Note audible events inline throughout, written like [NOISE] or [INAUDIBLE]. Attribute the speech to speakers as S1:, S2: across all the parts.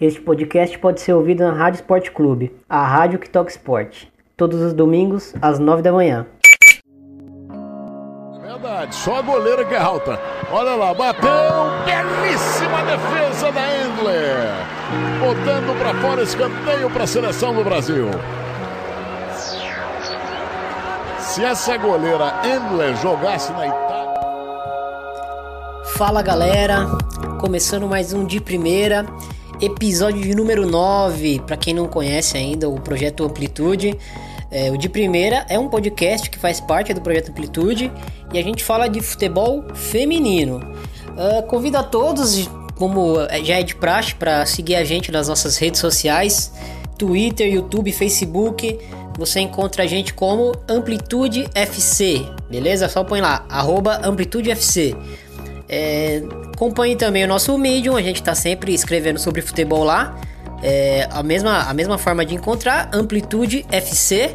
S1: Este podcast pode ser ouvido na Rádio Esporte Clube, a rádio que toca esporte, todos os domingos às 9 da manhã.
S2: Verdade, só a goleira que é alta. Olha lá, bateu, belíssima defesa da Endler. Botando para fora escanteio para a seleção do Brasil. Se essa goleira Endler jogasse na Itália.
S1: Fala galera, começando mais um de primeira episódio de número 9. Para quem não conhece ainda o projeto Amplitude, é, o de primeira é um podcast que faz parte do projeto Amplitude e a gente fala de futebol feminino. Uh, convido a todos, como já é de praxe, para seguir a gente nas nossas redes sociais: Twitter, YouTube, Facebook. Você encontra a gente como Amplitude FC, beleza? Só põe lá, arroba Amplitude FC. É, acompanhe também o nosso Medium, a gente está sempre escrevendo sobre futebol lá. É, a, mesma, a mesma forma de encontrar, Amplitude FC.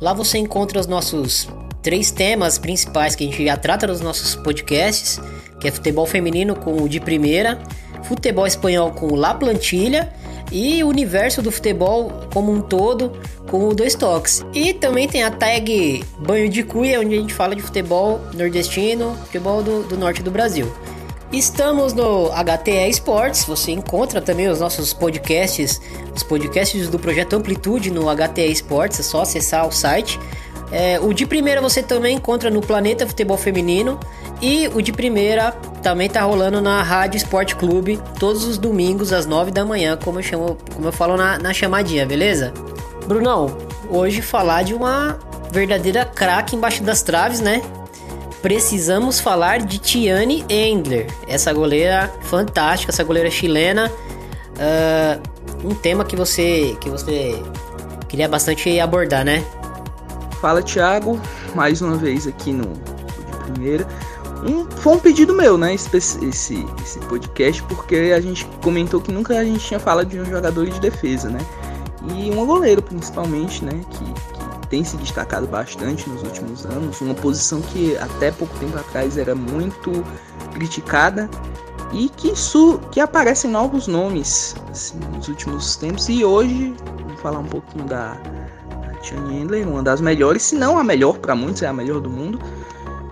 S1: Lá você encontra os nossos três temas principais que a gente já trata nos nossos podcasts, que é futebol feminino com o de primeira, futebol espanhol com o La Plantilha e o universo do futebol como um todo com o Dois Toques. E também tem a tag Banho de Cuia, onde a gente fala de futebol nordestino, futebol do, do norte do Brasil. Estamos no HTE Esportes, você encontra também os nossos podcasts, os podcasts do projeto Amplitude no HTE Esportes, é só acessar o site. É, o de primeira você também encontra no Planeta Futebol Feminino e o de primeira também tá rolando na Rádio Esporte Clube todos os domingos às 9 da manhã, como eu, chamo, como eu falo na, na chamadinha, beleza? Brunão, hoje falar de uma verdadeira craque embaixo das traves, né? Precisamos falar de Tiane Endler, essa goleira fantástica, essa goleira chilena. Uh, um tema que você que você queria bastante abordar, né?
S3: Fala, Thiago, mais uma vez aqui no de primeira um, foi um pedido meu, né? Esse, esse, esse, podcast, porque a gente comentou que nunca a gente tinha falado de um jogador de defesa, né? E um goleiro, principalmente, né? Que, que tem se destacado bastante nos últimos anos. Uma posição que até pouco tempo atrás era muito criticada e que, isso, que aparecem novos nomes assim, nos últimos tempos. E hoje, vamos falar um pouquinho da, Tiane Endler, uma das melhores, se não a melhor para muitos, é a melhor do mundo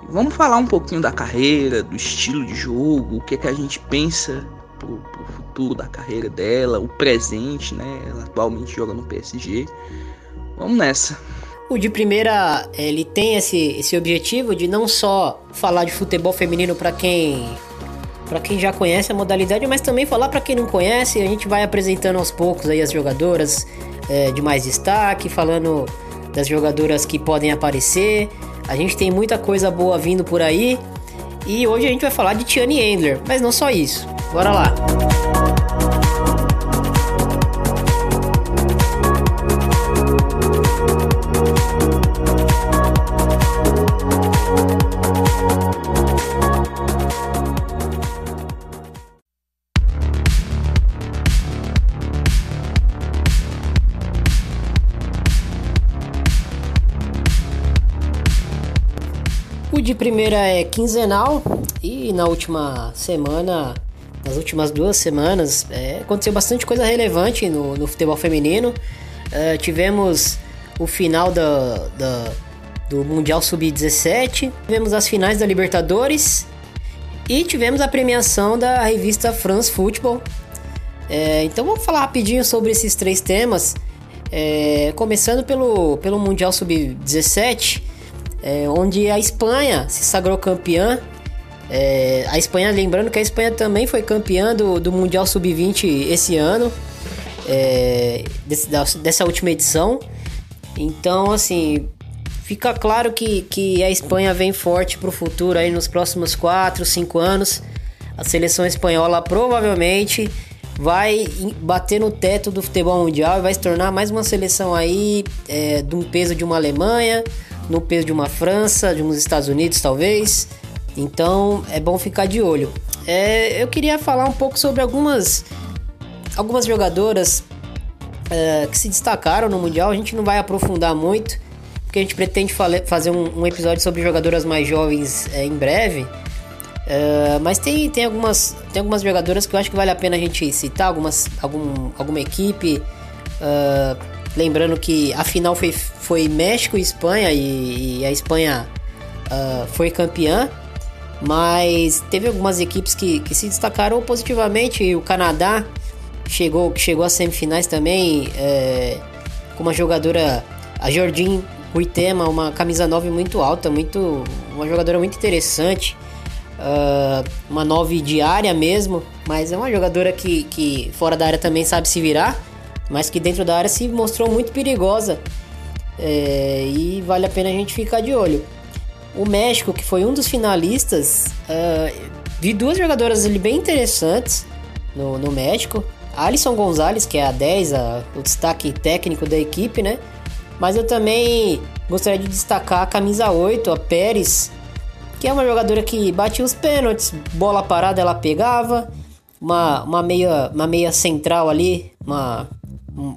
S3: Vamos falar um pouquinho da carreira, do estilo de jogo, o que, é que a gente pensa pro, pro futuro da carreira dela, o presente, né? Ela atualmente joga no PSG. Vamos nessa.
S1: O de primeira, ele tem esse, esse objetivo de não só falar de futebol feminino para quem para quem já conhece a modalidade, mas também falar para quem não conhece. A gente vai apresentando aos poucos aí as jogadoras é, de mais destaque, falando das jogadoras que podem aparecer. A gente tem muita coisa boa vindo por aí. E hoje a gente vai falar de Tiane Endler, mas não só isso. Bora lá! De primeira é quinzenal e na última semana, nas últimas duas semanas, é, aconteceu bastante coisa relevante no, no futebol feminino. É, tivemos o final da, da do Mundial Sub-17, tivemos as finais da Libertadores e tivemos a premiação da revista France Football. É, então vamos falar rapidinho sobre esses três temas. É, começando pelo, pelo Mundial Sub-17, é, onde a Espanha se sagrou campeã. É, a Espanha, lembrando que a Espanha também foi campeã do, do Mundial Sub-20 esse ano, é, desse, dessa última edição. Então, assim, fica claro que, que a Espanha vem forte para o futuro aí nos próximos 4, 5 anos. A seleção espanhola provavelmente vai bater no teto do futebol mundial e vai se tornar mais uma seleção aí é, de um peso de uma Alemanha, no peso de uma França, de uns Estados Unidos talvez. Então é bom ficar de olho. É, eu queria falar um pouco sobre algumas, algumas jogadoras é, que se destacaram no Mundial. A gente não vai aprofundar muito, porque a gente pretende fazer um, um episódio sobre jogadoras mais jovens é, em breve. Uh, mas tem, tem, algumas, tem algumas jogadoras que eu acho que vale a pena a gente citar, algumas, algum, alguma equipe. Uh, lembrando que a final foi, foi México e Espanha, e, e a Espanha uh, foi campeã. Mas teve algumas equipes que, que se destacaram positivamente. O Canadá chegou, chegou às semifinais também é, com uma jogadora, a Jordine Huitema, uma camisa 9 muito alta, muito, uma jogadora muito interessante. Uh, uma 9 diária mesmo, mas é uma jogadora que, que fora da área também sabe se virar, mas que dentro da área se mostrou muito perigosa. É, e vale a pena a gente ficar de olho. O México, que foi um dos finalistas, uh, vi duas jogadoras ali bem interessantes no, no México. Alisson Gonzalez, que é a 10, a, o destaque técnico da equipe, né? Mas eu também gostaria de destacar a camisa 8, a Pérez, que é uma jogadora que batia os pênaltis, bola parada ela pegava, uma, uma, meia, uma meia central ali, uma, um,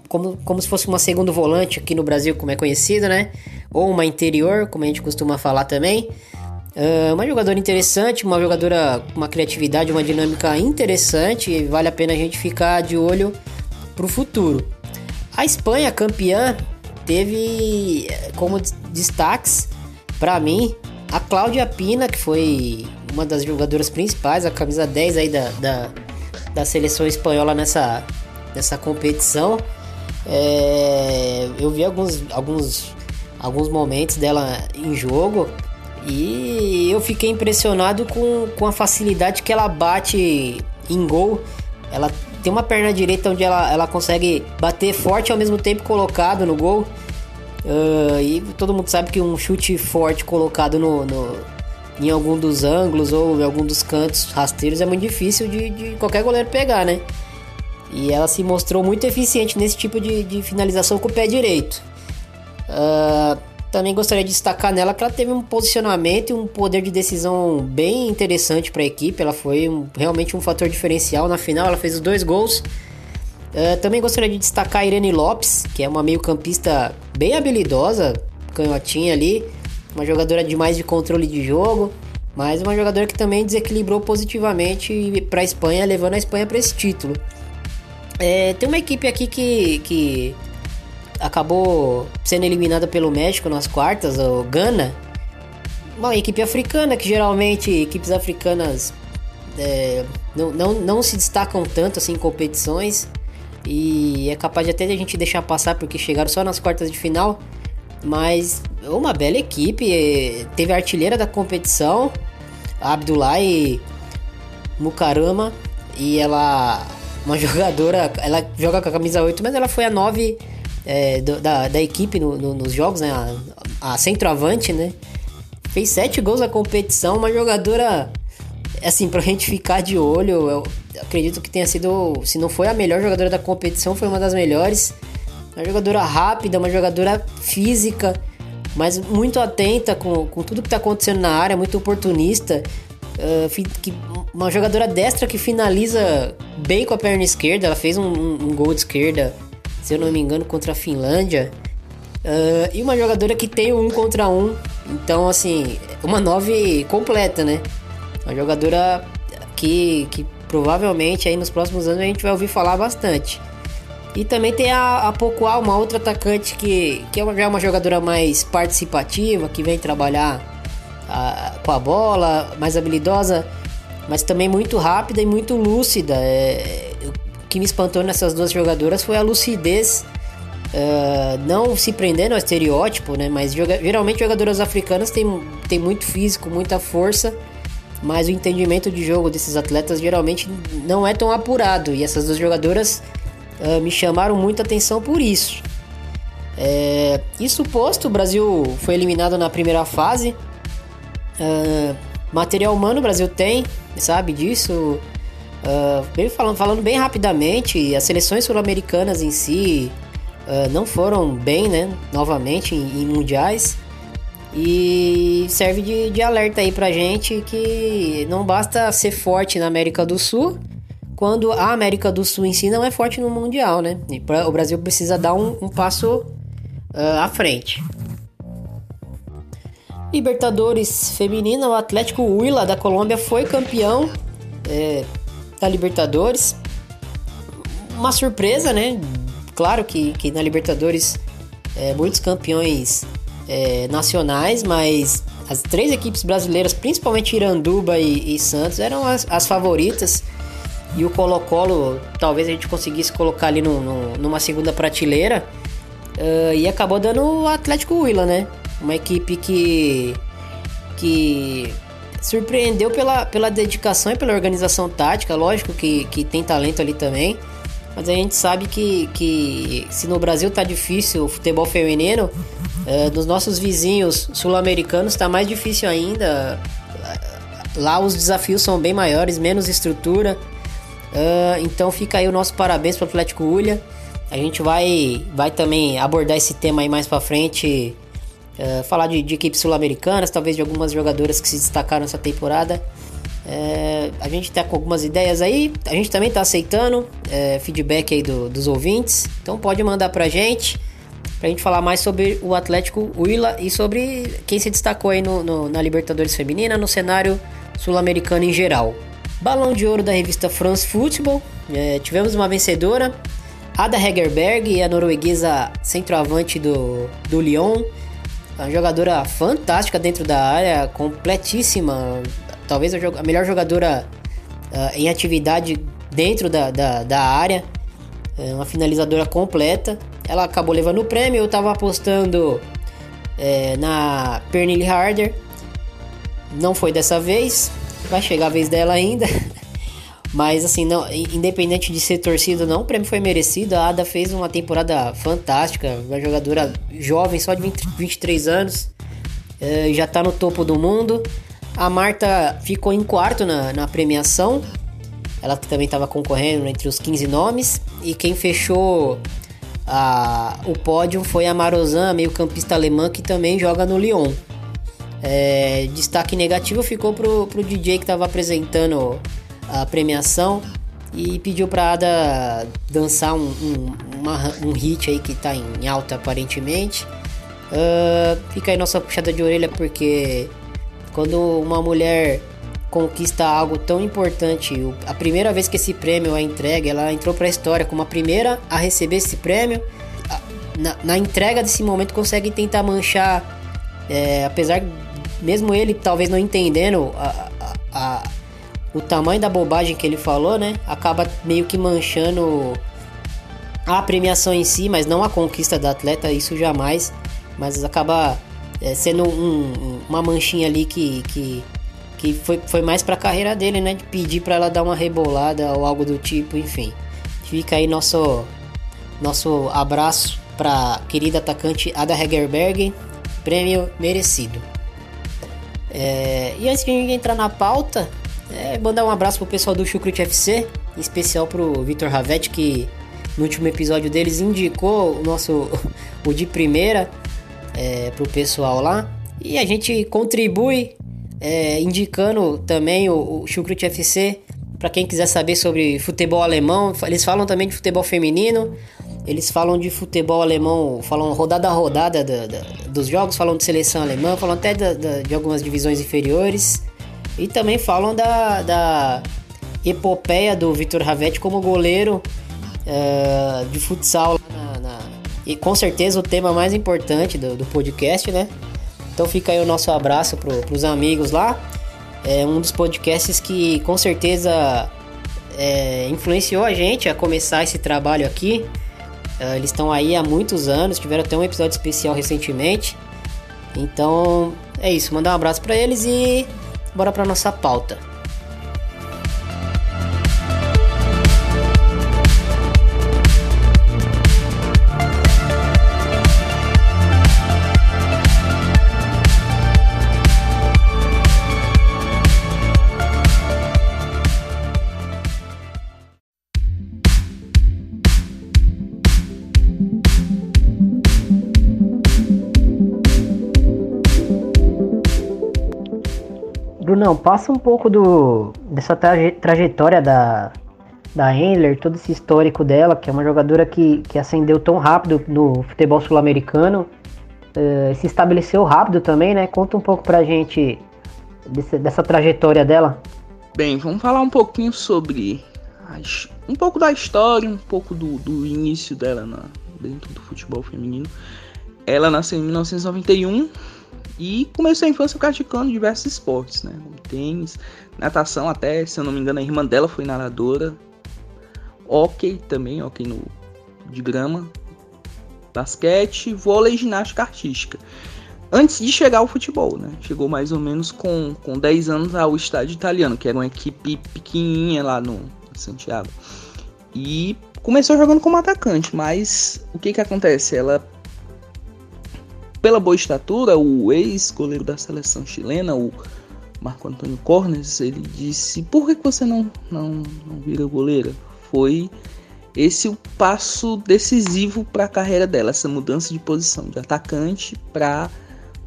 S1: como, como se fosse uma segundo volante aqui no Brasil, como é conhecido, né? Ou uma interior, como a gente costuma falar também. Uh, uma jogadora interessante, uma jogadora com uma criatividade, uma dinâmica interessante vale a pena a gente ficar de olho para o futuro. A Espanha, campeã, teve eh, como destaques para mim a Cláudia Pina, que foi uma das jogadoras principais, a camisa 10 aí da, da, da seleção espanhola nessa, nessa competição. É, eu vi alguns, alguns, alguns momentos dela em jogo e eu fiquei impressionado com, com a facilidade que ela bate em gol. Ela tem uma perna direita onde ela, ela consegue bater forte ao mesmo tempo colocado no gol. Uh, e todo mundo sabe que um chute forte colocado no, no, em algum dos ângulos ou em algum dos cantos rasteiros é muito difícil de, de qualquer goleiro pegar, né? E ela se mostrou muito eficiente nesse tipo de, de finalização com o pé direito. Uh, também gostaria de destacar nela que ela teve um posicionamento e um poder de decisão bem interessante para a equipe. Ela foi um, realmente um fator diferencial na final. Ela fez os dois gols. Uh, também gostaria de destacar a Irene Lopes, que é uma meio-campista bem habilidosa, canhotinha ali, uma jogadora de mais de controle de jogo, mas uma jogadora que também desequilibrou positivamente para a Espanha, levando a Espanha para esse título. É, tem uma equipe aqui que, que acabou sendo eliminada pelo México nas quartas, o Ghana. Uma equipe africana, que geralmente equipes africanas é, não, não, não se destacam tanto assim em competições. E é capaz de até a gente deixar passar porque chegaram só nas quartas de final. Mas uma bela equipe. Teve a artilheira da competição, a Abdullahi Mukarama. E ela. Uma jogadora. Ela joga com a camisa 8, mas ela foi a 9 é, do, da, da equipe no, no, nos jogos, né? A, a centroavante, né? Fez sete gols na competição, uma jogadora, assim, pra gente ficar de olho. Eu acredito que tenha sido, se não foi a melhor jogadora da competição, foi uma das melhores. Uma jogadora rápida, uma jogadora física, mas muito atenta com, com tudo que tá acontecendo na área, muito oportunista. Uh, que, uma jogadora destra que finaliza bem com a perna esquerda. Ela fez um, um, gol de esquerda se eu não me engano, contra a Finlândia. Uh, e uma jogadora que tem um contra um. Então, assim, uma 9 completa, né? Uma jogadora que, que provavelmente aí nos próximos anos a gente vai ouvir falar bastante. E também tem a, a uma outra atacante que, que é uma, é uma jogadora mais participativa, que vem trabalhar a, com a bola, mais habilidosa, mas também muito rápida e muito lúcida. É, que me espantou nessas duas jogadoras foi a lucidez, uh, não se prendendo ao estereótipo, né? Mas joga geralmente jogadoras africanas têm, têm muito físico, muita força, mas o entendimento de jogo desses atletas geralmente não é tão apurado. E essas duas jogadoras uh, me chamaram muita atenção por isso. É, isso posto, o Brasil foi eliminado na primeira fase. Uh, material humano o Brasil tem, sabe disso. Uh, bem falando, falando bem rapidamente, as seleções sul-americanas em si uh, não foram bem, né? Novamente em, em mundiais. E serve de, de, alerta aí pra gente que não basta ser forte na América do Sul quando a América do Sul em si não é forte no Mundial, né? Pra, o Brasil precisa dar um, um passo uh, à frente. Libertadores feminina, o Atlético Huila da Colômbia foi campeão é, da Libertadores. Uma surpresa, né? Claro que, que na Libertadores é, muitos campeões é, nacionais, mas as três equipes brasileiras, principalmente Iranduba e, e Santos, eram as, as, favoritas. E o Colo-Colo, talvez a gente conseguisse colocar ali no, no, numa segunda prateleira. Uh, e acabou dando o Atlético Huila, né? Uma equipe que, que surpreendeu pela, pela dedicação e pela organização tática. Lógico que, que tem talento ali também. Mas a gente sabe que, que se no Brasil tá difícil o futebol feminino, é, dos nossos vizinhos sul-americanos está mais difícil ainda. Lá os desafios são bem maiores, menos estrutura. Uh, então fica aí o nosso parabéns para o Atlético Ulha. A gente vai, vai também abordar esse tema aí mais para frente. Uh, falar de, de equipes sul-americanas, talvez de algumas jogadoras que se destacaram essa temporada. Uh, a gente tá com algumas ideias aí. A gente também tá aceitando feedback aí do, dos ouvintes. Então pode mandar pra gente pra gente falar mais sobre o Atlético Huila e sobre quem se destacou aí no, no, na Libertadores Feminina, no cenário sul-americano em geral. Balão de ouro da revista France Football, é, tivemos uma vencedora, Ada Hegerberg, a norueguesa centroavante do, do Lyon, uma jogadora fantástica dentro da área, completíssima, talvez a, melhor jogadora uh, em atividade dentro da, da, da área, é uma finalizadora completa. Ela acabou levando o prêmio. Eu tava apostando é, na Pernille Harder. Não foi dessa vez. Vai chegar a vez dela ainda. [LAUGHS] Mas assim, não, independente de ser torcida não, o prêmio foi merecido. A Ada fez uma temporada fantástica, uma jogadora jovem, só de 20, 23 anos, é, já tá no topo do mundo. A Marta ficou em quarto na, na premiação, ela também estava concorrendo entre os 15 nomes. E quem fechou a, o pódio foi a Marozan, meio-campista alemã que também joga no Lyon. É, destaque negativo ficou pro, pro DJ que estava apresentando a premiação e pediu para Ada dançar um, um, uma, um hit aí que está em alta aparentemente. Uh, fica aí nossa puxada de orelha porque quando uma mulher conquista algo tão importante. A primeira vez que esse prêmio é entregue, ela entrou para a história como a primeira a receber esse prêmio. Na, na entrega desse momento consegue tentar manchar, é, apesar mesmo ele talvez não entendendo a, a, o tamanho da bobagem que ele falou, né? Acaba meio que manchando a premiação em si, mas não a conquista da atleta, isso jamais. Mas acaba é, sendo um, uma manchinha ali que, que que foi, foi mais pra carreira dele, né? De pedir para ela dar uma rebolada ou algo do tipo, enfim. Fica aí nosso, nosso abraço pra querida atacante Ada Hegerberg, prêmio merecido. É, e antes de a gente entrar na pauta, é, mandar um abraço pro pessoal do Chucrut FC, em especial pro Vitor Ravetti, que no último episódio deles indicou o nosso [LAUGHS] o de primeira é, pro pessoal lá. E a gente contribui é, indicando também o, o FC para quem quiser saber sobre futebol alemão. Eles falam também de futebol feminino. Eles falam de futebol alemão, falam rodada a rodada da, da, dos jogos, falam de seleção alemã, falam até da, de algumas divisões inferiores. E também falam da, da epopeia do Vitor Ravetti como goleiro uh, de futsal. Na, na, e com certeza o tema mais importante do, do podcast, né? Então fica aí o nosso abraço para os amigos lá. É um dos podcasts que com certeza é, influenciou a gente a começar esse trabalho aqui. É, eles estão aí há muitos anos, tiveram até um episódio especial recentemente. Então é isso, mandar um abraço para eles e bora para nossa pauta. Brunão, passa um pouco do dessa traje, trajetória da, da Endler, todo esse histórico dela, que é uma jogadora que, que ascendeu tão rápido no futebol sul-americano uh, se estabeleceu rápido também, né? Conta um pouco pra gente desse, dessa trajetória dela.
S3: Bem, vamos falar um pouquinho sobre as, um pouco da história, um pouco do, do início dela na, dentro do futebol feminino. Ela nasceu em 1991 e começou a infância praticando diversos esportes, né? Tênis, natação até, se eu não me engano, a irmã dela foi nadadora. Hockey também, hockey no, de grama. Basquete, vôlei e ginástica artística. Antes de chegar ao futebol, né? Chegou mais ou menos com, com 10 anos ao estádio italiano, que era uma equipe pequenininha lá no Santiago. E começou jogando como atacante, mas o que que acontece? Ela pela boa estatura, o ex-goleiro da seleção chilena, o Marco Antônio Cornes, ele disse: Por que você não, não, não vira goleira? Foi esse o passo decisivo para a carreira dela, essa mudança de posição de atacante para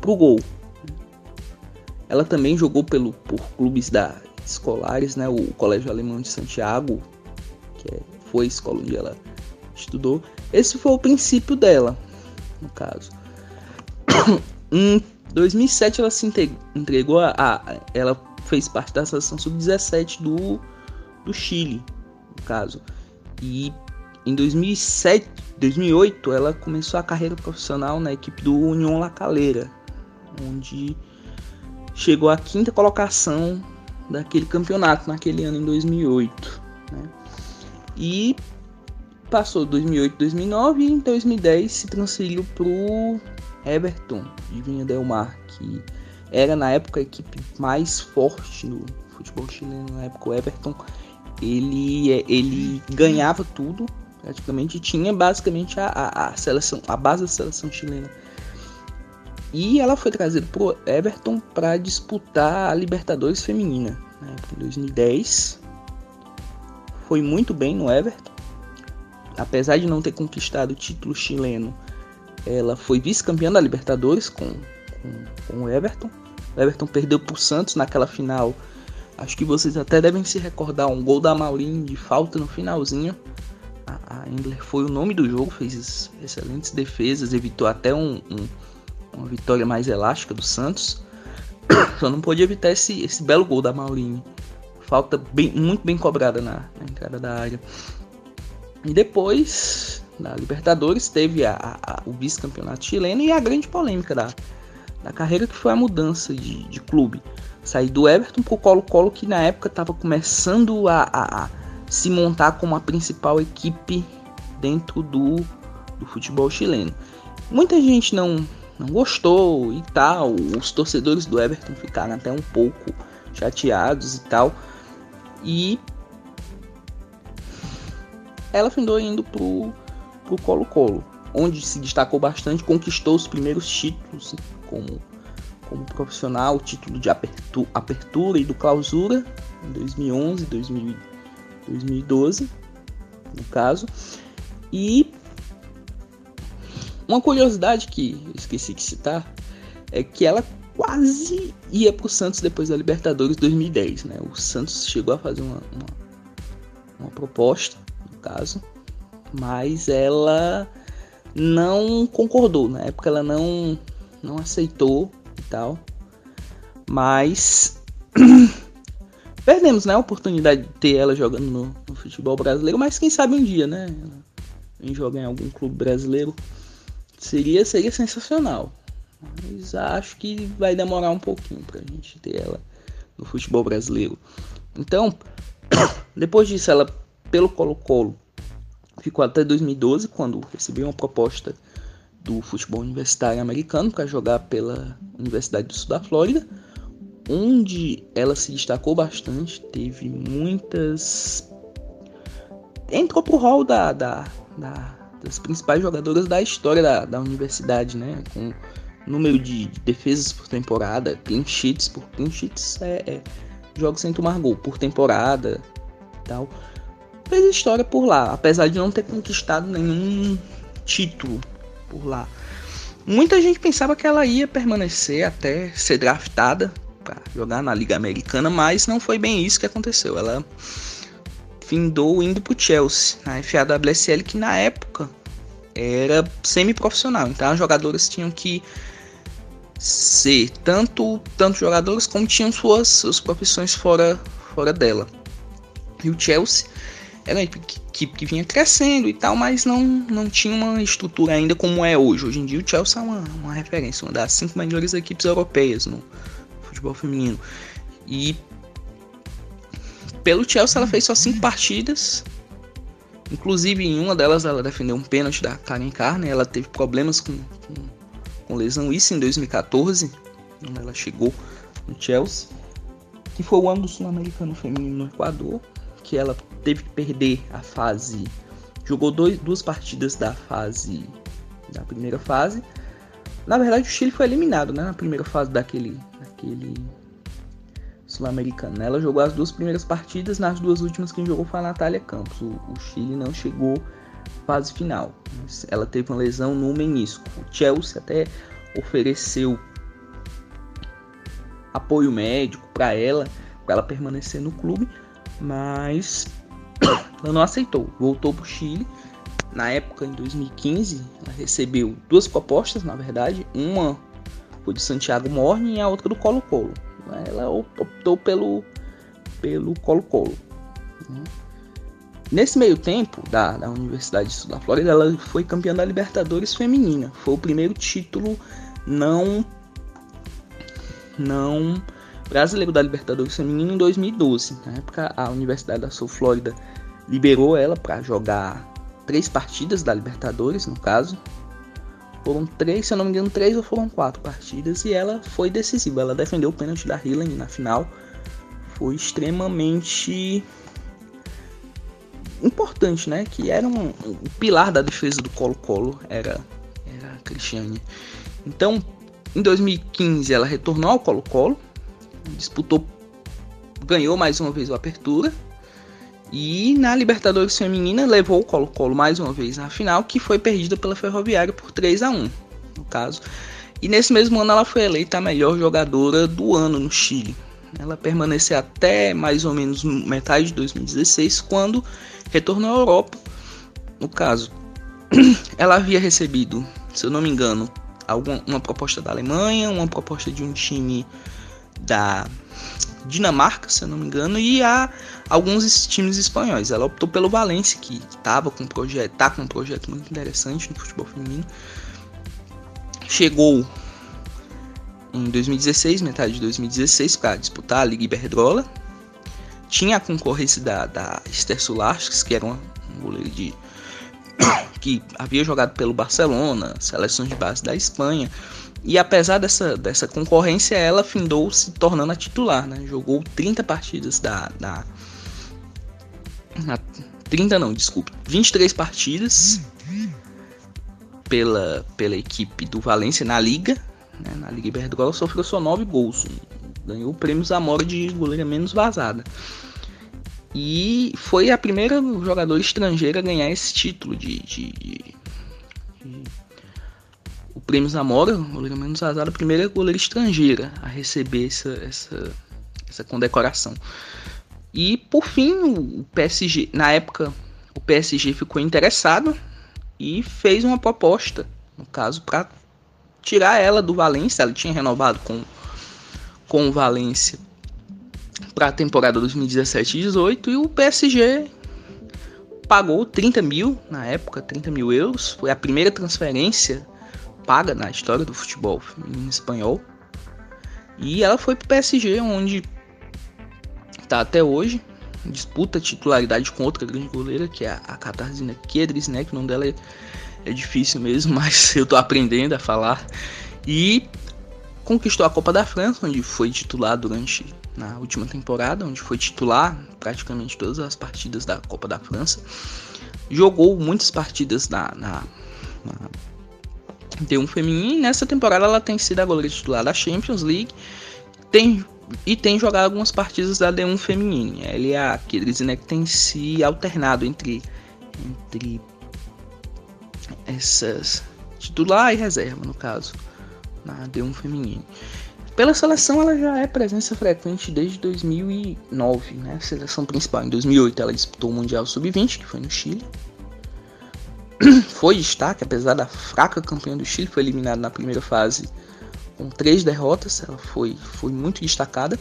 S3: o gol. Ela também jogou pelo, por clubes da escolares, né, o Colégio Alemão de Santiago, que é, foi a escola onde ela estudou.Esse foi o princípio dela, no caso. Em 2007 ela se entregou a, a, ela fez parte da seleção sub-17 do, do Chile, no caso. E em 2007, 2008 ela começou a carreira profissional na equipe do União La Calera, onde chegou à quinta colocação daquele campeonato naquele ano em 2008, né? E passou 2008, 2009 e em 2010 se transferiu pro Everton de Vinha Del Mar, que era na época a equipe mais forte no futebol chileno, na época o Everton, ele, ele ganhava tudo, praticamente tinha basicamente a, a, a, seleção, a base da seleção chilena. E ela foi trazida pro Everton para disputar a Libertadores feminina, né, em 2010. Foi muito bem no Everton. Apesar de não ter conquistado o título chileno, ela foi vice-campeã da Libertadores com, com, com, o Everton. O Everton perdeu para o Santos naquela final. Acho que vocês até devem se recordar um gol da Maurinho de falta no finalzinho. A, a Endler foi o nome do jogo, fez excelentes defesas, evitou até um, um, uma vitória mais elástica do Santos. [COUGHS] Só não pôde evitar esse, esse belo gol da Maurinho. Falta bem, muito bem cobrada na, na entrada da área. E depois da Libertadores, teve a, a, o vice-campeonato chileno e a grande polêmica da, da carreira que foi a mudança de, de clube. Sair do Everton para o Colo-Colo, que na época estava começando a, a, a, se montar como a principal equipe dentro do, do futebol chileno. Muita gente não, não gostou e tal, os torcedores do Everton ficaram até um pouco chateados e tal. E ela findou indo pro para o Colo-Colo, onde se destacou bastante, conquistou os primeiros títulos como, como profissional, o título de apertura, apertura e do clausura em 2011, 2000, 2012, no caso. E uma curiosidade que esqueci de citar é que ela quase ia para o Santos depois da Libertadores 2010, né? O Santos chegou a fazer uma, uma, uma proposta, no caso, mas ela não concordou. Na época ela não, não aceitou e tal. Mas [CLEARS THROAT] perdemos né, a oportunidade de ter ela jogando no, no, futebol brasileiro. Mas quem sabe um dia, né? Em jogar em algum clube brasileiro. Seria, seria sensacional. Mas acho que vai demorar um pouquinho pra gente ter ela no futebol brasileiro. Então, [CLEARS THROAT] depois disso, ela, pelo Colo-Colo, ficou até 2012, quando recebeu uma proposta do futebol universitário americano para jogar pela Universidade do Sul da Flórida, onde ela se destacou bastante, teve muitas. entrou pro hall da, da, da, das principais jogadoras da história da, da universidade, né? Com número de defesas por temporada, clean sheets por clean sheets é, é jogos sem tomar gol por temporada tal fez história por lá, apesar de não ter conquistado nenhum título por lá. Muita gente pensava que ela ia permanecer até ser draftada para jogar na Liga Americana, mas não foi bem isso que aconteceu. Ela findou indo para o Chelsea, na FAWSL, que na época era semi-profissional. Então as jogadoras tinham que ser tanto, tanto jogadoras como tinham suas, suas profissões fora, fora dela. E o Chelsea era uma equipe que vinha crescendo e tal, mas não, não tinha uma estrutura ainda como é hoje. Hoje em dia o Chelsea é uma, uma referência, uma das cinco melhores equipes europeias no futebol feminino. E pelo Chelsea ela fez só cinco partidas. Inclusive em uma delas ela defendeu um pênalti da Karen Carne. Ela teve problemas com, com, com lesão, isso em 2014, quando ela chegou no Chelsea. Que foi o ano do Sul-Americano Feminino no Equador. Que ela teve que perder a fase. Jogou dois, duas partidas da fase. Da primeira fase. Na verdade o Chile foi eliminado né, na primeira fase daquele, daquele sul-americana. Ela jogou as duas primeiras partidas, nas duas últimas quem jogou foi a Natália Campos. O, o Chile não chegou à fase final. Ela teve uma lesão no menisco. O Chelsea até ofereceu apoio médico para ela, para ela permanecer no clube, mas ela não aceitou. Voltou para o Chile. Na época, em 2015, ela recebeu duas propostas, na verdade. Uma foi de Santiago Morning e a outra do Colo-Colo. Ela optou pelo pelo Colo-Colo. Né? Nesse meio tempo da, da Universidade de Sul da Flórida, ela foi campeã da Libertadores feminina. Foi o primeiro título não não brasileiro da Libertadores feminina em 2012. Na época, a Universidade da Sul Flórida liberou ela para jogar três partidas da Libertadores, no caso, foram três, se eu não me engano, três ou foram quatro partidas e ela foi decisiva. Ela defendeu o pênalti da Hillen na final. Foi extremamente importante, né? Que era um, um pilar da defesa do Colo-Colo, era, era a Cristiane. Então, em 2015 ela retornou ao Colo-Colo, disputou, ganhou mais uma vez o Apertura e na Libertadores Feminina levou o Colo-Colo mais uma vez na final, que foi perdida pela Ferroviária por 3 a 1 no caso. E nesse mesmo ano ela foi eleita a melhor jogadora do ano no Chile. Ela permaneceu até mais ou menos metade de 2016, quando retornou à Europa. No caso, [CLEARS THROAT] ela havia recebido, se eu não me engano, alguma, uma proposta da Alemanha, uma proposta de um time da Dinamarca, se eu não me engano, e a alguns times espanhóis. Ela optou pelo Valência, que estava com um projeto, tá com um projeto muito interessante no futebol feminino. Chegou em 2016, metade de 2016, para disputar a Liga Iberdrola. Tinha a concorrência da, da Esther Solarskas, que era uma, um goleiro de [COUGHS] que havia jogado pelo Barcelona, seleções de base da Espanha. E apesar dessa, dessa concorrência, ela findou se tornando a titular, né? Jogou 30 partidas da, da 30 não, desculpa, 23 partidas pela, pela equipe do Valência na Liga, né? na Liga Iberdrola sofreu só 9 gols, ganhou o prêmio Zamora de goleira menos vazada. E foi a primeira jogadora estrangeira a ganhar esse título de, de, de o prêmio Zamora, goleira menos vazada, a primeira goleira estrangeira a receber essa, essa, essa condecoração. E por fim, o PSG, na época, o PSG ficou interessado e fez uma proposta, no caso, para tirar ela do Valência. Ela tinha renovado com, com o Valência para a temporada 2017-18 e o PSG pagou 30 mil na época, 30 mil euros. Foi a primeira transferência paga na história do futebol em espanhol. E ela foi para o PSG, onde está até hoje. Disputa titularidade com outra grande goleira, que é a Katarzyna Kedris, né? Que o nome dela é, é difícil mesmo, [LAUGHS] mas eu estou aprendendo a falar. E conquistou a Copa da França, onde foi titular durante na última temporada, onde foi titular praticamente todas as partidas da Copa da França. Jogou muitas partidas na, na, na D1 feminino e nessa temporada ela tem sido a goleira titular da Champions League tem, e tem jogado algumas partidas da D1 feminino. Ela é a Kedrizina que tem se alternado entre, entre essas titular e reserva, no caso, na D1 feminino. Pela seleção, ela já é presença frequente desde 2009, né? A seleção principal. Em 2008, ela disputou o Mundial Sub-20, que foi no Chile. [CLEARS THROAT] foi destaque, apesar da fraca campanha do Chile, foi eliminado na primeira fase com três derrotas, ela foi, foi muito destacada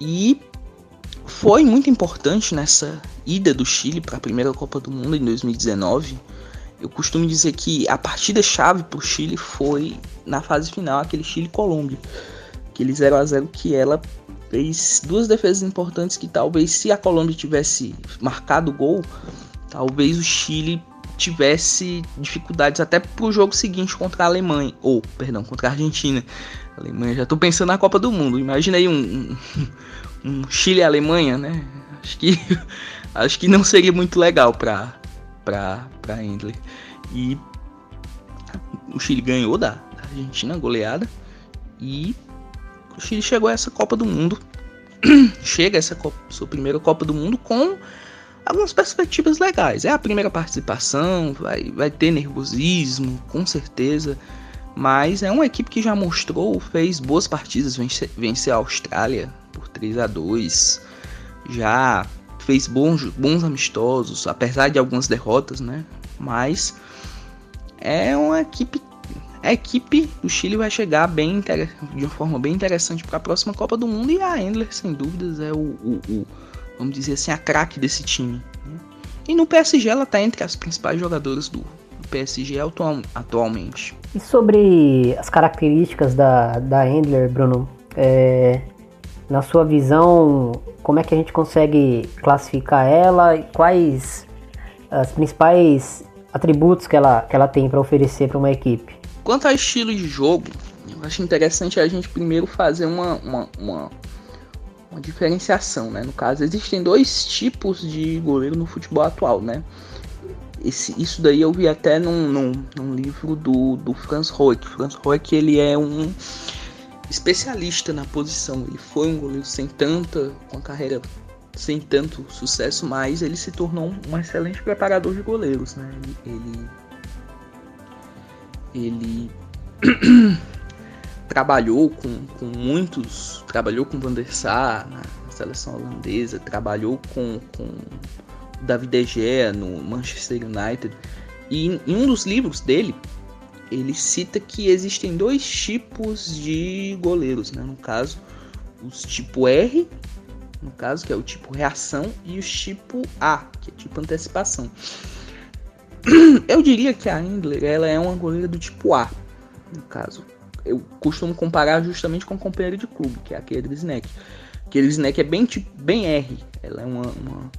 S3: e foi muito importante nessa ida do Chile para a primeira Copa do Mundo em 2019. Eu costumo dizer que a partida chave para o Chile foi na fase final, aquele Chile-Colômbia, aquele 0 a 0 que ela fez duas defesas importantes que talvez se a Colômbia tivesse marcado o gol, talvez o Chile tivesse dificuldades até pro jogo seguinte contra a Alemanha, ou, perdão, contra a Argentina. A Alemanha, já tô pensando na Copa do Mundo. Imagina aí um, um, um Chile e Alemanha, né? Acho que [LAUGHS] acho que não seria muito legal para para para Endler. E o Chile ganhou da, da Argentina goleada e o Chile chegou a essa Copa do Mundo. [CLEARS THROAT] Chega essa Copa, sua primeira Copa do Mundo com algumas perspectivas legais. É a primeira participação, vai, vai ter nervosismo, com certeza. Mas é uma equipe que já mostrou, fez boas partidas, vence, vence a Austrália por 3 a 2 Já fez bons, bons amistosos, apesar de algumas derrotas, né? Mas é uma equipe. A equipe do Chile vai chegar bem de uma forma bem interessante para a próxima Copa do Mundo e a Endler, sem dúvidas, é o, o, o vamos dizer assim, a craque desse time. Né? E no PSG ela está entre as principais jogadoras do PSG atual, atualmente.
S1: E sobre as características da, da Endler, Bruno, é, na sua visão, como é que a gente consegue classificar ela e quais as principais atributos que ela, que ela tem para oferecer para uma equipe?
S3: Quanto ao estilo de jogo, eu acho interessante a gente primeiro fazer uma, uma, uma uma diferenciação, né? No caso, existem dois tipos de goleiro no futebol atual, né? Esse, isso daí eu vi até num, num, num livro do, do Franz Roek. Franz Roek, ele é um especialista na posição. Ele foi um goleiro sem tanta, com a carreira sem tanto sucesso, mas ele se tornou um excelente preparador de goleiros, né? Ele, ele, ele trabalhou com, com muitos, trabalhou com Van der Sar na seleção holandesa, trabalhou com, com David De Gea no Manchester United. E em, um dos livros dele, ele cita que existem dois tipos de goleiros, né? no caso, os tipo R, no caso, que é o tipo reação, e os tipo A, que é tipo antecipação. [CLEARS THROAT] Eu diria que a Endler ela é uma goleira do tipo A, no caso eu costumo comparar justamente com o companheiro de clube, que é aquele Snack. Aquele Snack é bem tipo, bem R. Ela é uma, uma,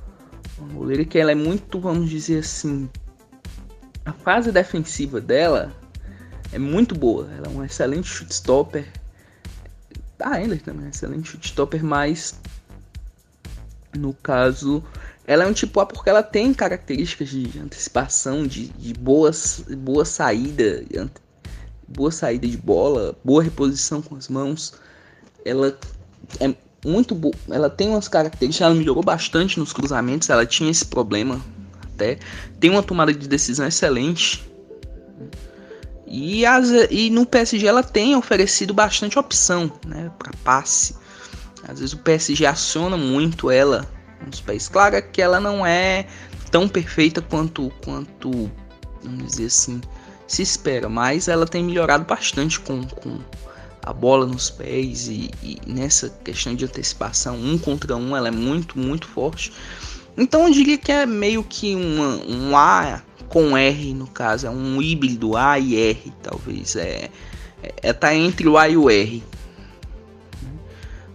S3: uma goleira que ela é muito, vamos dizer assim, a fase defensiva dela é muito boa. Ela é um excelente chute stopper. A Ender também é um excelente chute stopper, mas no caso ela é um tipo A porque ela tem características de antecipação, de, de boas, boa saída, boa saída de bola, boa reposição com as mãos. Ela é muito boa, ela tem umas características, ela melhorou bastante nos cruzamentos, ela tinha esse problema até. Tem uma tomada de decisão excelente. E, as, e no PSG ela tem oferecido bastante opção né, para passe. Às vezes o PSG aciona muito ela nos pés. Claro que ela não é tão perfeita quanto, quanto vamos dizer assim, se espera, mas ela tem melhorado bastante com, com a bola nos pés e, e, nessa questão de antecipação, um contra um, ela é muito, muito forte. Então eu diria que é meio que uma, um A com R no caso, é um híbrido A e R, talvez. É, é, é tá entre o A e o R.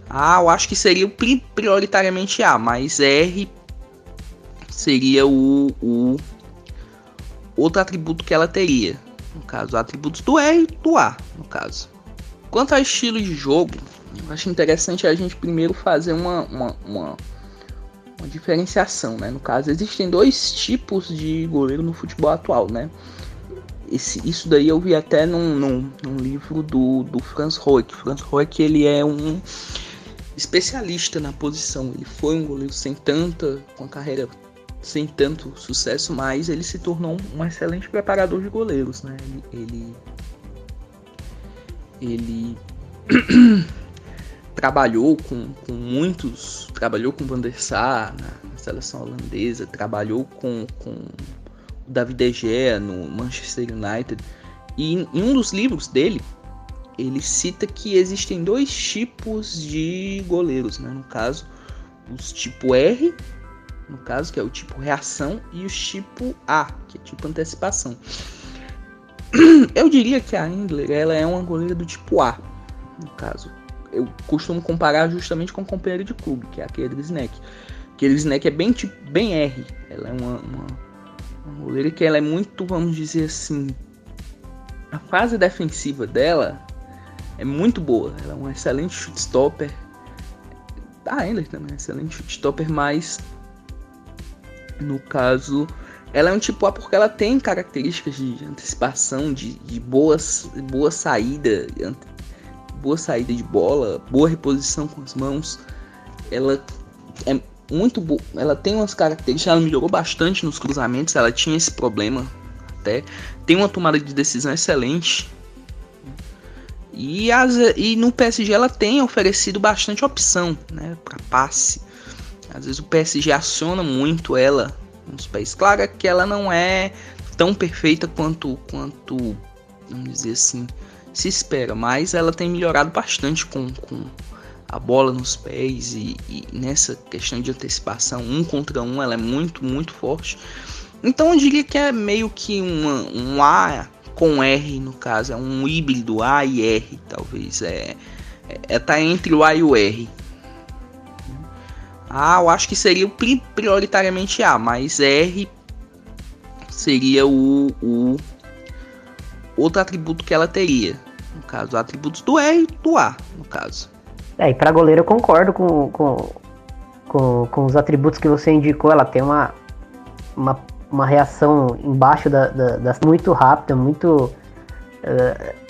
S3: A eu acho que seria prioritariamente A, mas R seria o, o outro atributo que ela teria. No caso, atributos do R e do A, no caso. Quanto ao estilo de jogo, eu acho interessante a gente primeiro fazer uma, uma, uma, uma diferenciação, né? No caso, existem dois tipos de goleiro no futebol atual, né? Esse, isso daí eu vi até num, num, num livro do, do Franz Roek. Franz Roek, ele é um especialista na posição. Ele foi um goleiro sem tanta, com a carreira sem tanto sucesso, mas ele se tornou um excelente preparador de goleiros, né? Ele, ele, ele [CLEARS THROAT] trabalhou com, com muitos, trabalhou com Van der Sar na, seleção holandesa, trabalhou com, com David De Gea no Manchester United. E em um dos livros dele, ele cita que existem dois tipos de goleiros, né? No caso, os tipo R, no caso, que é o tipo reação, e os tipo A, que é tipo antecipação. [CLEARS THROAT] Eu diria que a Endler ela é uma goleira do tipo A, no caso. Eu costumo comparar justamente com o companheiro de clube, que é aquele Snack. Aquele Snack é bem tipo, bem R. Ela é uma, uma, uma goleira que ela é muito, vamos dizer assim, a fase defensiva dela é muito boa. Ela é um excelente shotstopper. A Endler também é um excelente shotstopper, mas no caso ela é um tipo A porque ela tem características de antecipação, de, de boas, boa saída, boa saída de bola, boa reposição com as mãos. Ela é muito boa, ela tem umas características, ela melhorou bastante nos cruzamentos, ela tinha esse problema até. Tem uma tomada de decisão excelente. E, as, e no PSG ela tem oferecido bastante opção né, para passe. Às vezes o PSG aciona muito ela nos pés. Claro que ela não é tão perfeita quanto, quanto vamos dizer assim, se espera, mas ela tem melhorado bastante com, com a bola nos pés e, e, nessa questão de antecipação, um contra um, ela é muito, muito forte. Então eu diria que é meio que uma, um A com R no caso, é um híbrido A e R, talvez. É, é, é tá entre o A e o R. A eu acho que seria o prioritariamente A, mas R seria o, o outro atributo que ela teria. No caso, atributos do R e do A, no caso.
S1: É, e para goleiro eu concordo com, com, com, com, os atributos que você indicou. Ela tem uma, uma, uma reação embaixo da, da, da muito rápida, muito. Uh,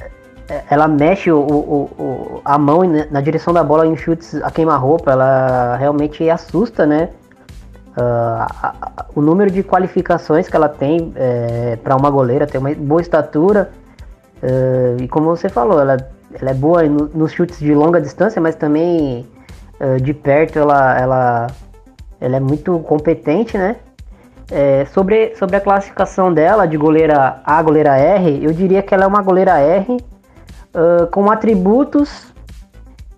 S1: ela mexe o, o, o, a mão na direção da bola em chutes a queima-roupa, ela realmente assusta, né? Uh, a, a, o número de qualificações que ela tem é, para uma goleira, tem uma boa estatura, uh, e como você falou, ela, ela é boa no, nos chutes de longa distância, mas também uh, de perto ela, ela, ela é muito competente, né? É, sobre, sobre a classificação dela de goleira A, goleira R, eu diria que ela é uma goleira R uh, com atributos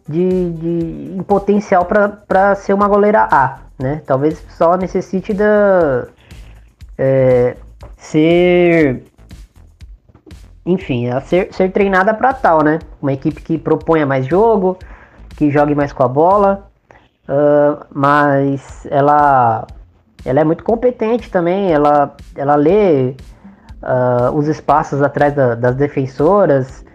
S1: de, de em potencial para ser uma goleira A, né? Talvez só necessite da é, ser enfim, ser, ser treinada para tal, né? Uma equipe que proponha mais jogo, que jogue mais com a bola, uh, mas ela ela é muito competente também, ela, ela lê uh, os espaços atrás da, das defensoras,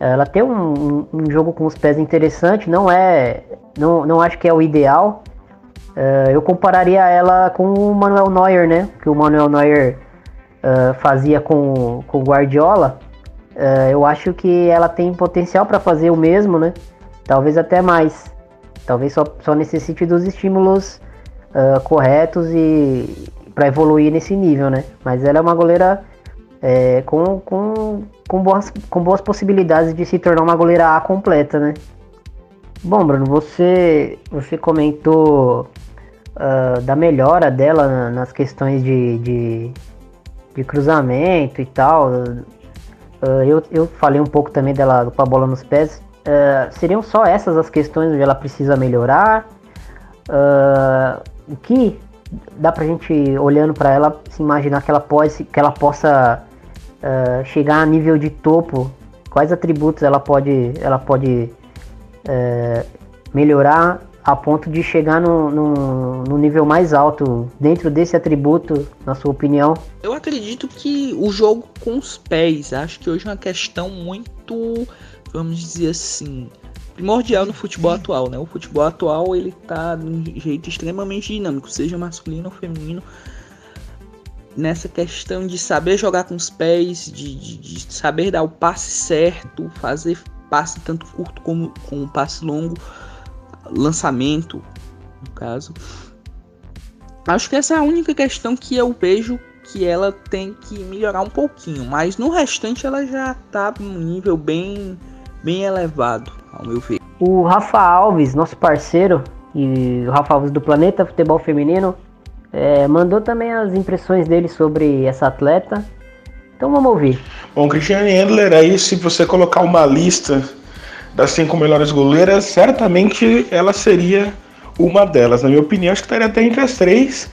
S1: ela tem um, um, jogo com os pés interessante, não é. Não, não acho que é o ideal. Uh, eu compararia ela com o Manuel Neuer, né? Que o Manuel Neuer uh, fazia com, com o Guardiola. Uh, eu acho que ela tem potencial para fazer o mesmo, né? Talvez até mais. Talvez só, só necessite dos estímulos corretos e para evoluir nesse nível, né? Mas ela é uma goleira é, com, com, com, boas, com boas possibilidades de se tornar uma goleira A completa, né? Bom, Bruno, você, você comentou uh, da melhora dela nas questões de, de, de cruzamento e tal. Uh, eu, eu falei um pouco também dela com a bola nos pés. Uh, seriam só essas as questões onde ela precisa melhorar? o que dá pra gente, olhando para ela, se imaginar que ela, pode, que ela possa uh, chegar a nível de topo, quais atributos ela pode, ela pode uh, melhorar a ponto de chegar no, no, no, nível mais alto dentro desse atributo, na sua opinião?
S3: Eu acredito que o jogo com os pés, acho que hoje é uma questão muito, vamos dizer assim, primordial no futebol atual, né? O futebol atual ele tá de um jeito extremamente dinâmico, seja masculino ou feminino nessa questão de saber jogar com os pés, de, de, de, saber dar o passe certo, fazer passe tanto curto como com passe longo, lançamento, no caso. Acho que essa é a única questão que eu vejo que ela tem que melhorar um pouquinho, mas no restante ela já está num nível bem, bem elevado, ao meu ver.
S1: O Rafa Alves, nosso parceiro, e o Rafa Alves do Planeta Futebol Feminino, é, mandou também as impressões dele sobre essa atleta. Então vamos ouvir.
S4: Bom, Cristiane Endler, aí se você colocar uma lista das cinco melhores goleiras, certamente ela seria uma delas. Na minha opinião, acho que estaria até entre as três.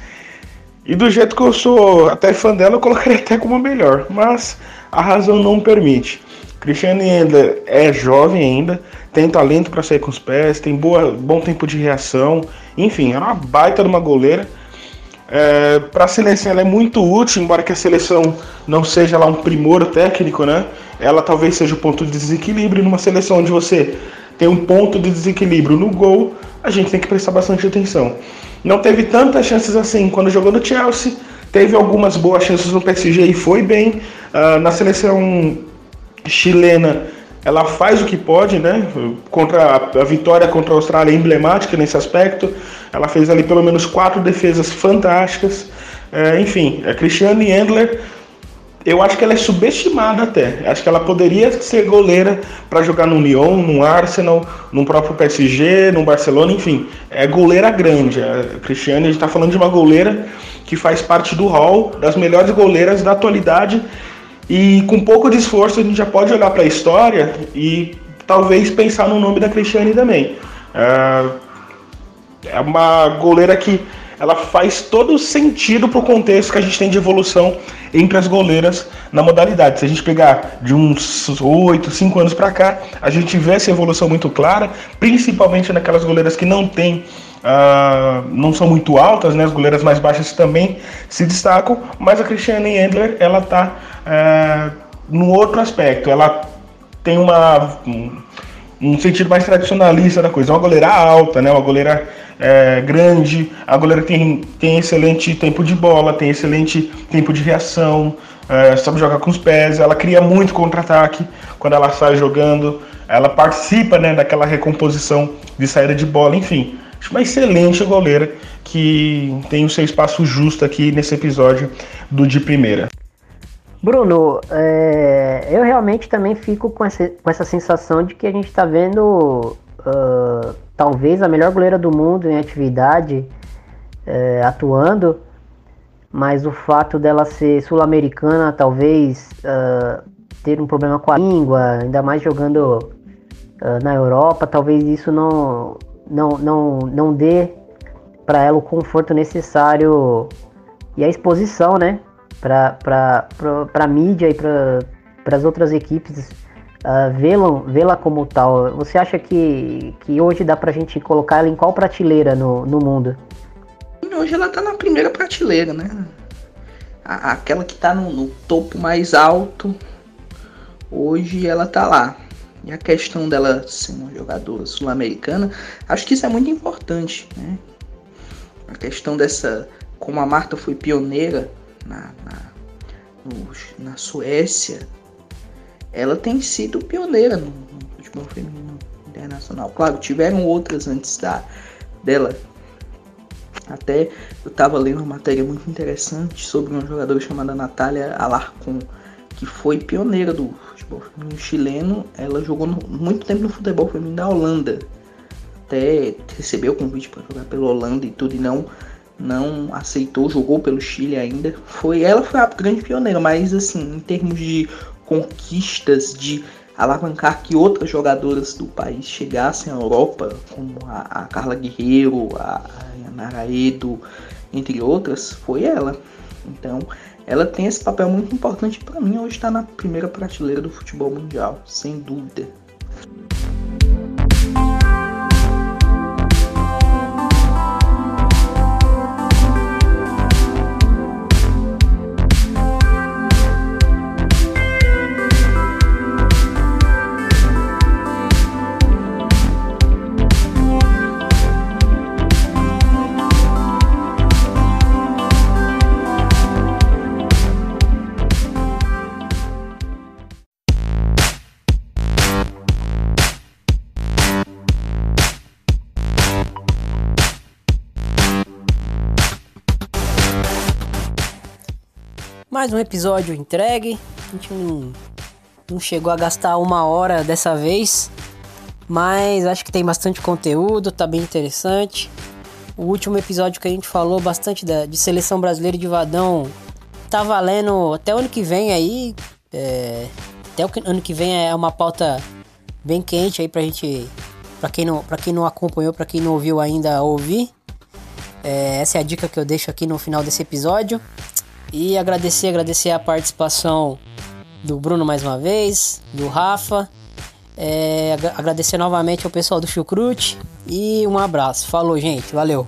S4: E do jeito que eu sou até fã dela, eu colocaria até como a melhor. Mas a razão não permite. Cristiane Endler é jovem ainda, tem talento para sair com os pés, tem boa, bom tempo de reação. Enfim, é uma baita de uma goleira. É, para a seleção ela é muito útil, embora que a seleção não seja lá um primor técnico, né? Ela talvez seja o ponto de desequilíbrio numa seleção onde você tem um ponto de desequilíbrio no gol, a gente tem que prestar bastante atenção. Não teve tantas chances assim quando jogou no Chelsea, teve algumas boas chances no PSG e foi bem. Uh, na seleção chilena, ela faz o que pode, né? Contra a, vitória contra a Austrália é emblemática nesse aspecto. Ela fez ali pelo menos quatro defesas fantásticas. É, enfim, a Cristiane Endler, eu acho que ela é subestimada até. Acho que ela poderia ser goleira para jogar no Lyon, no Arsenal, no próprio PSG, no Barcelona, enfim. É goleira grande. A Cristiane, a gente está falando de uma goleira que faz parte do hall das melhores goleiras da atualidade e com pouco de esforço a gente já pode olhar para a história e talvez pensar no nome da Cristiane também. É, é uma goleira que ela faz todo sentido para o contexto que a gente tem de evolução entre as goleiras na modalidade. Se a gente pegar de uns 8, 5 anos para cá, a gente vê essa evolução muito clara, principalmente naquelas goleiras que não têm Uh, não são muito altas, né? As goleiras mais baixas também se destacam, mas a Cristiane Endler ela está no outro aspecto. Ela tem uma um, um, sentido mais tradicionalista da coisa. É uma goleira alta, né? Uma goleira é, grande. A goleira tem, tem excelente tempo de bola, tem excelente tempo de reação, é, sabe jogar com os pés. Ela cria muito contra-ataque quando ela sai jogando. Ela participa né, daquela recomposição de saída de bola, enfim uma excelente goleira que tem o seu espaço justo aqui nesse episódio do De Primeira.
S1: Bruno, é, eu realmente também fico com essa, com essa sensação de que a gente está vendo uh, talvez a melhor goleira do mundo em atividade é, atuando, mas o fato dela ser sul-americana, talvez uh, ter um problema com a língua, ainda mais jogando uh, na Europa, talvez isso não, não, não, não dê para ela o conforto necessário e a exposição, né? Para a mídia e para as outras equipes uh, vê-la vê como tal. Você acha que, que hoje dá para a gente colocar ela em qual prateleira no, no mundo?
S3: Hoje ela está na primeira prateleira, né? aquela que está no, no topo mais alto, hoje ela está lá. E a questão dela ser uma jogadora sul-americana, acho que isso é muito importante, né? A questão dessa, como a Marta foi pioneira na, na, no, na Suécia, ela tem sido pioneira no, no futebol feminino internacional. Claro, tiveram outras antes da, dela. Até eu estava lendo uma matéria muito interessante sobre uma jogadora chamada Natália Alarcon, que foi pioneira do futebol feminino chileno. Ela jogou no, muito tempo no futebol feminino da Holanda. Até recebeu o convite para jogar pela Holanda e tudo, e não, não aceitou, jogou pelo Chile ainda. Foi Ela foi a grande pioneira, mas assim, em termos de conquistas, de alavancar que outras jogadoras do país chegassem à Europa, como a, a Carla Guerreiro, a, a Yanara Edo, entre outras, foi ela. Então, ela tem esse papel muito importante para mim hoje está na primeira prateleira do futebol mundial, sem dúvida.
S1: Mais um episódio entregue. A gente não, não chegou a gastar uma hora dessa vez. Mas acho que tem bastante conteúdo, tá bem interessante. O último episódio que a gente falou bastante da, de seleção brasileira de Vadão tá valendo até o ano que vem aí. É, até o ano que vem é uma pauta bem quente aí pra gente. Pra quem não, pra quem não acompanhou, pra quem não ouviu ainda, ouvir. É, essa é a dica que eu deixo aqui no final desse episódio. E agradecer, agradecer a participação do Bruno mais uma vez, do Rafa. É, agradecer novamente ao pessoal do Chucrute e um abraço. Falou, gente. Valeu.